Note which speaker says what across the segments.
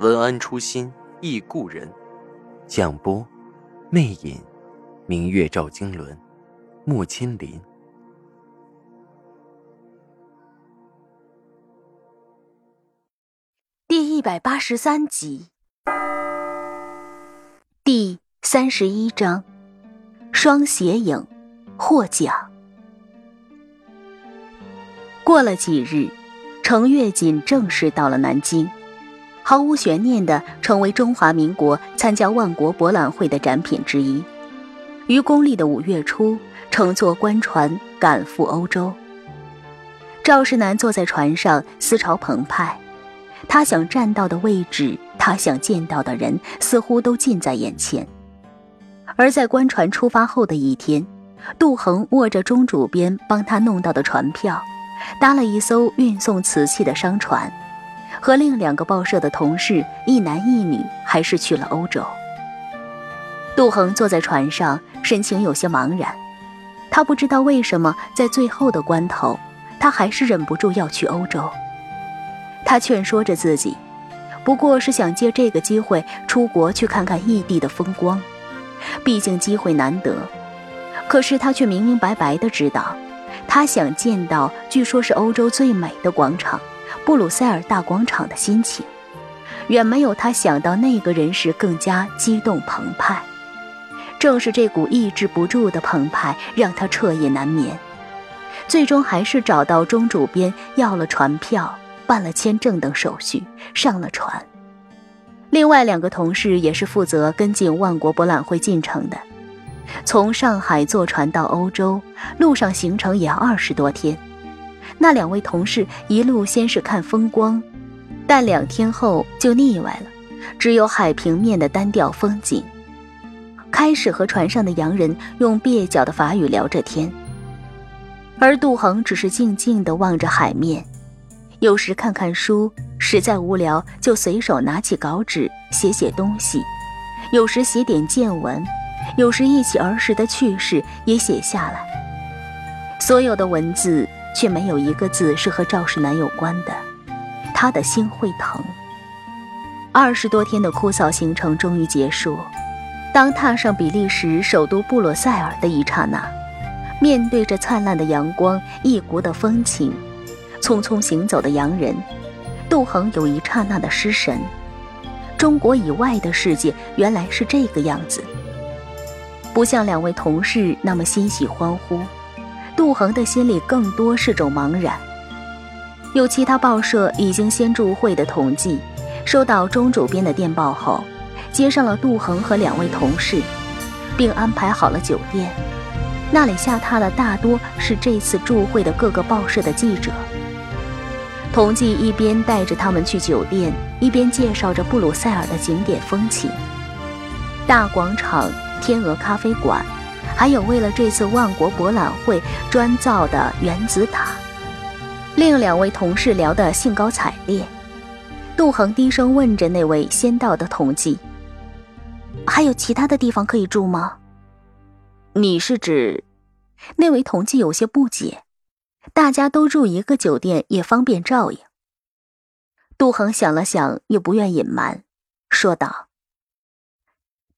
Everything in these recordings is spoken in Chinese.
Speaker 1: 文安初心忆故人，蒋波，魅影，明月照经纶，木千林。
Speaker 2: 第一百八十三集，第三十一章，双斜影获奖。过了几日，程跃锦正式到了南京。毫无悬念地成为中华民国参加万国博览会的展品之一。于公历的五月初，乘坐官船赶赴欧洲。赵世南坐在船上，思潮澎湃。他想站到的位置，他想见到的人，似乎都近在眼前。而在官船出发后的一天，杜恒握着钟主编帮他弄到的船票，搭了一艘运送瓷器的商船。和另两个报社的同事，一男一女，还是去了欧洲。杜恒坐在船上，神情有些茫然。他不知道为什么，在最后的关头，他还是忍不住要去欧洲。他劝说着自己，不过是想借这个机会出国去看看异地的风光，毕竟机会难得。可是他却明明白白的知道，他想见到，据说是欧洲最美的广场。布鲁塞尔大广场的心情，远没有他想到那个人时更加激动澎湃。正是这股抑制不住的澎湃，让他彻夜难眠。最终还是找到钟主编要了船票，办了签证等手续，上了船。另外两个同事也是负责跟进万国博览会进程的。从上海坐船到欧洲，路上行程也二十多天。那两位同事一路先是看风光，但两天后就腻歪了，只有海平面的单调风景。开始和船上的洋人用蹩脚的法语聊着天，而杜恒只是静静地望着海面，有时看看书，实在无聊就随手拿起稿纸写写东西，有时写点见闻，有时忆起儿时的趣事也写下来。所有的文字。却没有一个字是和赵世南有关的，他的心会疼。二十多天的枯燥行程终于结束，当踏上比利时首都布鲁塞尔的一刹那，面对着灿烂的阳光、异国的风情，匆匆行走的洋人，杜恒有一刹那的失神。中国以外的世界原来是这个样子，不像两位同事那么欣喜欢呼。杜恒的心里更多是种茫然。有其他报社已经先驻会的统计，收到钟主编的电报后，接上了杜恒和两位同事，并安排好了酒店。那里下榻的大多是这次驻会的各个报社的记者。统计一边带着他们去酒店，一边介绍着布鲁塞尔的景点风情：大广场、天鹅咖啡馆。还有为了这次万国博览会专造的原子塔，另两位同事聊得兴高采烈。杜恒低声问着那位先到的同济：“还有其他的地方可以住吗？”你是指？那位同济有些不解。大家都住一个酒店，也方便照应。杜恒想了想，又不愿隐瞒，说道：“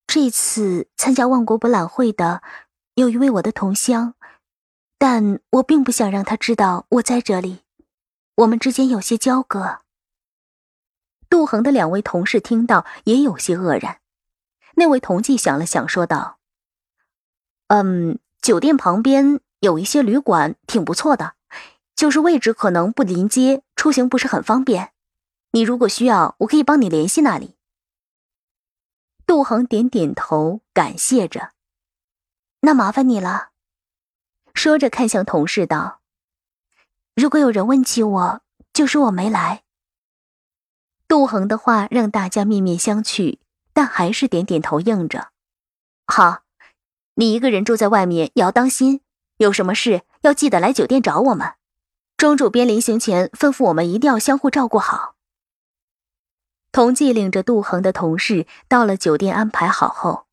Speaker 2: 这次参加万国博览会的。”有一位我的同乡，但我并不想让他知道我在这里，我们之间有些交割。杜恒的两位同事听到也有些愕然。那位同济想了想，说道：“嗯，酒店旁边有一些旅馆，挺不错的，就是位置可能不临街，出行不是很方便。你如果需要，我可以帮你联系那里。”杜恒点点头，感谢着。那麻烦你了，说着看向同事道：“如果有人问起我，就说我没来。”杜恒的话让大家面面相觑，但还是点点头应着。好，你一个人住在外面也要当心，有什么事要记得来酒店找我们。庄主编临行前吩咐我们一定要相互照顾好。同济领着杜恒的同事到了酒店安排好后，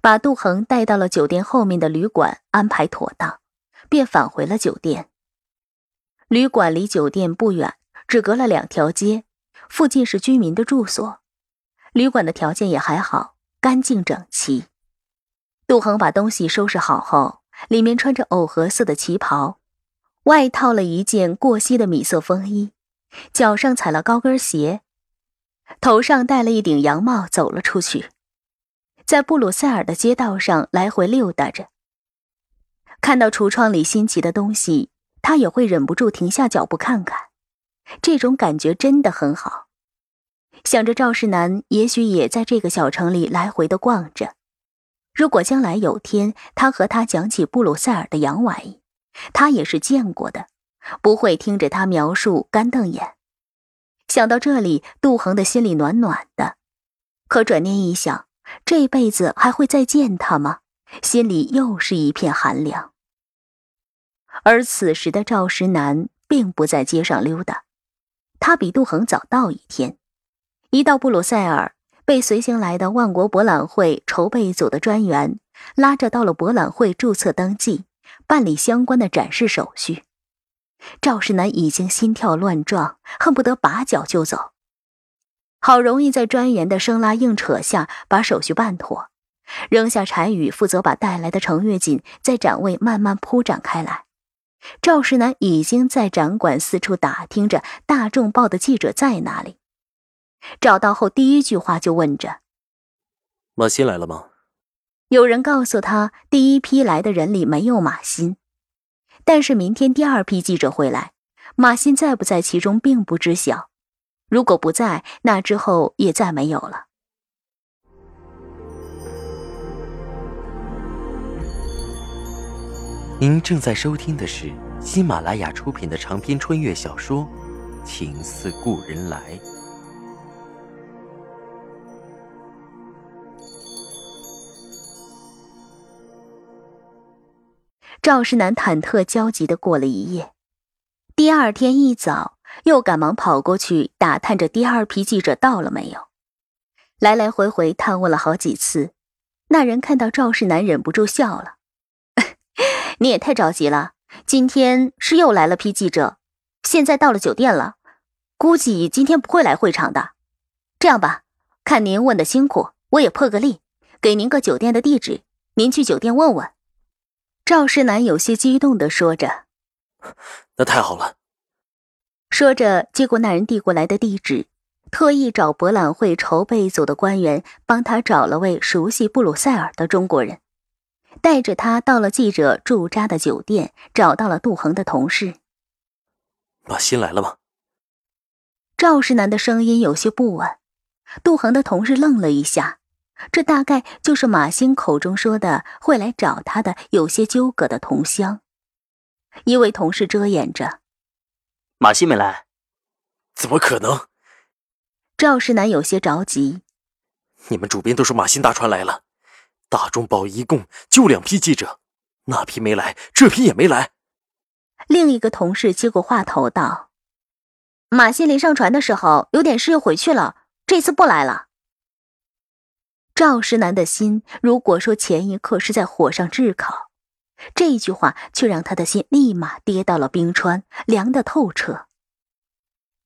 Speaker 2: 把杜恒带到了酒店后面的旅馆安排妥当，便返回了酒店。旅馆离酒店不远，只隔了两条街。附近是居民的住所，旅馆的条件也还好，干净整齐。杜恒把东西收拾好后，里面穿着藕荷色的旗袍，外套了一件过膝的米色风衣，脚上踩了高跟鞋，头上戴了一顶羊帽，走了出去，在布鲁塞尔的街道上来回溜达着。看到橱窗里新奇的东西，他也会忍不住停下脚步看看。这种感觉真的很好。想着赵世南也许也在这个小城里来回的逛着，如果将来有天他和他讲起布鲁塞尔的洋玩意，他也是见过的，不会听着他描述干瞪眼。想到这里，杜恒的心里暖暖的。可转念一想，这辈子还会再见他吗？心里又是一片寒凉。而此时的赵石南并不在街上溜达。他比杜恒早到一天，一到布鲁塞尔，被随行来的万国博览会筹备组的专员拉着到了博览会注册登记，办理相关的展示手续。赵世南已经心跳乱撞，恨不得拔脚就走。好容易在专员的生拉硬扯下把手续办妥，扔下柴宇负责把带来的程月锦在展位慢慢铺展开来。赵世南已经在展馆四处打听着，大众报的记者在哪里。找到后，第一句话就问着：“
Speaker 1: 马欣来了吗？”
Speaker 2: 有人告诉他，第一批来的人里没有马欣，但是明天第二批记者会来，马欣在不在其中并不知晓。如果不在，那之后也再没有了。
Speaker 1: 您正在收听的是喜马拉雅出品的长篇穿越小说《情似故人来》。
Speaker 2: 赵世南忐忑焦急的过了一夜，第二天一早又赶忙跑过去打探着第二批记者到了没有，来来回回探问了好几次，那人看到赵世南忍不住笑了。你也太着急了，今天是又来了批记者，现在到了酒店了，估计今天不会来会场的。这样吧，看您问的辛苦，我也破个例，给您个酒店的地址，您去酒店问问。赵世南有些激动的说着：“
Speaker 1: 那太好了。”
Speaker 2: 说着接过那人递过来的地址，特意找博览会筹备组的官员帮他找了位熟悉布鲁塞尔的中国人。带着他到了记者驻扎的酒店，找到了杜恒的同事。
Speaker 1: 马欣来了吗？
Speaker 2: 赵世南的声音有些不稳。杜恒的同事愣了一下，这大概就是马欣口中说的会来找他的有些纠葛的同乡。一位同事遮掩着：“
Speaker 3: 马欣没来，
Speaker 1: 怎么可能？”
Speaker 2: 赵世南有些着急：“
Speaker 1: 你们主编都说马新大船来了。”大中报一共就两批记者，那批没来，这批也没来。
Speaker 2: 另一个同事接过话头道：“马新临上船的时候有点事又回去了，这次不来了。”赵石南的心，如果说前一刻是在火上炙烤，这句话却让他的心立马跌到了冰川，凉得透彻。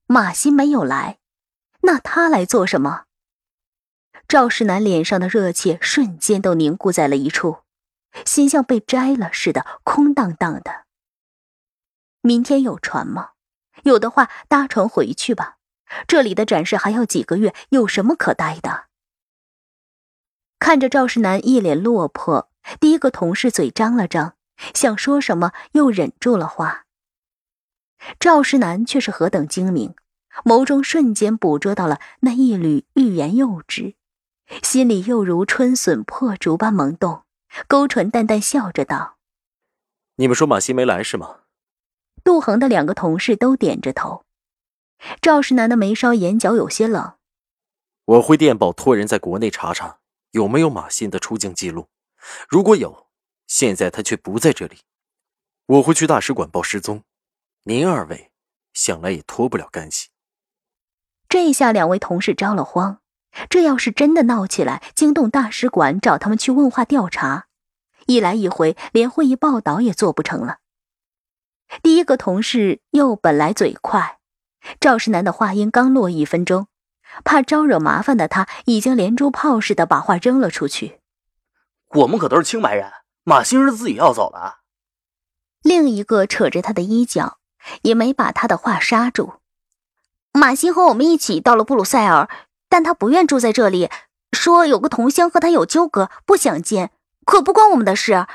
Speaker 2: 马新没有来，那他来做什么？赵世南脸上的热切瞬间都凝固在了一处，心像被摘了似的，空荡荡的。明天有船吗？有的话，搭船回去吧。这里的展示还要几个月，有什么可待的？看着赵世南一脸落魄，第一个同事嘴张了张，想说什么，又忍住了话。赵世南却是何等精明，眸中瞬间捕捉到了那一缕欲言又止。心里又如春笋破竹般萌动，勾唇淡淡笑着道：“
Speaker 1: 你们说马欣没来是吗？”
Speaker 2: 杜恒的两个同事都点着头。赵世南的眉梢眼角有些冷，
Speaker 1: 我会电报托人在国内查查有没有马欣的出境记录，如果有，现在他却不在这里，我会去大使馆报失踪。您二位想来也脱不了干系。
Speaker 2: 这下两位同事着了慌，这要是真的闹起来，惊动大使馆找他们去问话调查，一来一回连会议报道也做不成了。第一个同事又本来嘴快，赵世南的话音刚落一分钟。怕招惹麻烦的他，已经连珠炮似的把话扔了出去。
Speaker 3: 我们可都是清白人，马欣是自己要走的。
Speaker 2: 另一个扯着他的衣角，也没把他的话刹住。马欣和我们一起到了布鲁塞尔，但他不愿住在这里，说有个同乡和他有纠葛，不想见。可不关我们的事，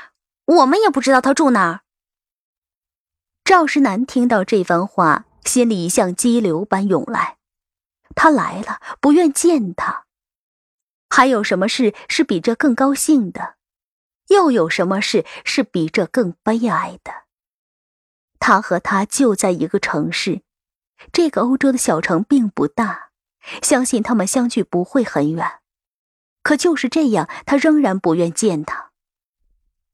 Speaker 2: 我们也不知道他住哪儿。赵世南听到这番话，心里像激流般涌来。他来了，不愿见他。还有什么事是比这更高兴的？又有什么事是比这更悲哀的？他和他就在一个城市，这个欧洲的小城并不大，相信他们相距不会很远。可就是这样，他仍然不愿见他。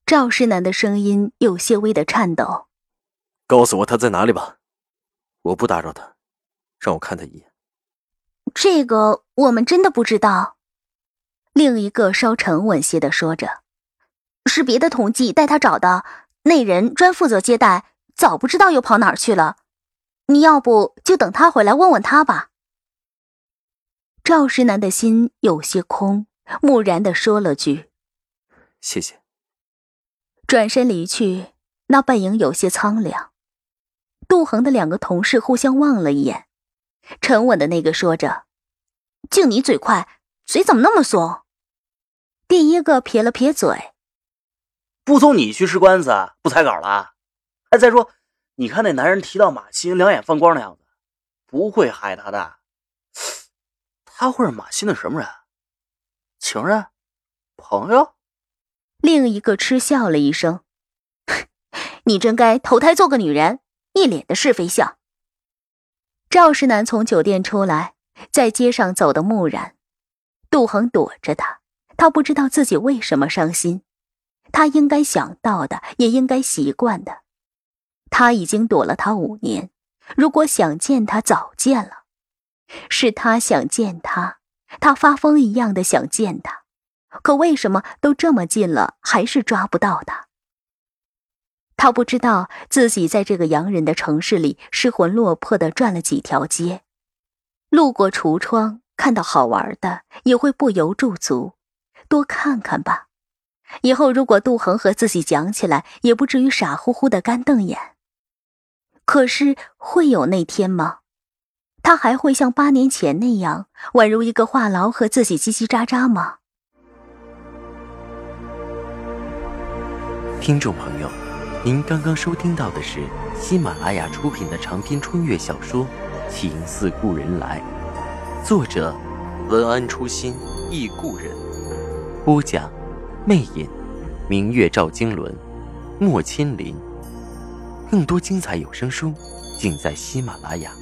Speaker 2: 赵世南的声音有些微的颤抖：“
Speaker 1: 告诉我他在哪里吧，我不打扰他，让我看他一眼。”
Speaker 2: 这个我们真的不知道。另一个稍沉稳些的说着：“是别的同济带他找的，那人专负责接待，早不知道又跑哪儿去了。你要不就等他回来问问他吧。”赵石南的心有些空，木然的说了句：“
Speaker 1: 谢谢。”
Speaker 2: 转身离去，那背影有些苍凉。杜恒的两个同事互相望了一眼，沉稳的那个说着。就你嘴快，嘴怎么那么松？第一个撇了撇嘴，
Speaker 3: 不送你去吃官司，不踩稿了。哎，再说，你看那男人提到马欣，两眼放光的样子，不会害他的。他会是马欣的什么人？情人？朋友？
Speaker 2: 另一个嗤笑了一声：“ 你真该投胎做个女人，一脸的是非相。”赵世南从酒店出来。在街上走得木然，杜恒躲着他。他不知道自己为什么伤心，他应该想到的，也应该习惯的。他已经躲了他五年，如果想见他，早见了。是他想见他，他发疯一样的想见他，可为什么都这么近了，还是抓不到他？他不知道自己在这个洋人的城市里失魂落魄的转了几条街。路过橱窗，看到好玩的，也会不由驻足，多看看吧。以后如果杜恒和自己讲起来，也不至于傻乎乎的干瞪眼。可是会有那天吗？他还会像八年前那样，宛如一个话痨和自己叽叽喳喳吗？
Speaker 1: 听众朋友，您刚刚收听到的是喜马拉雅出品的长篇穿越小说。情似故人来，作者文安初心忆故人，播讲魅影，明月照经纶，莫千林。更多精彩有声书，尽在喜马拉雅。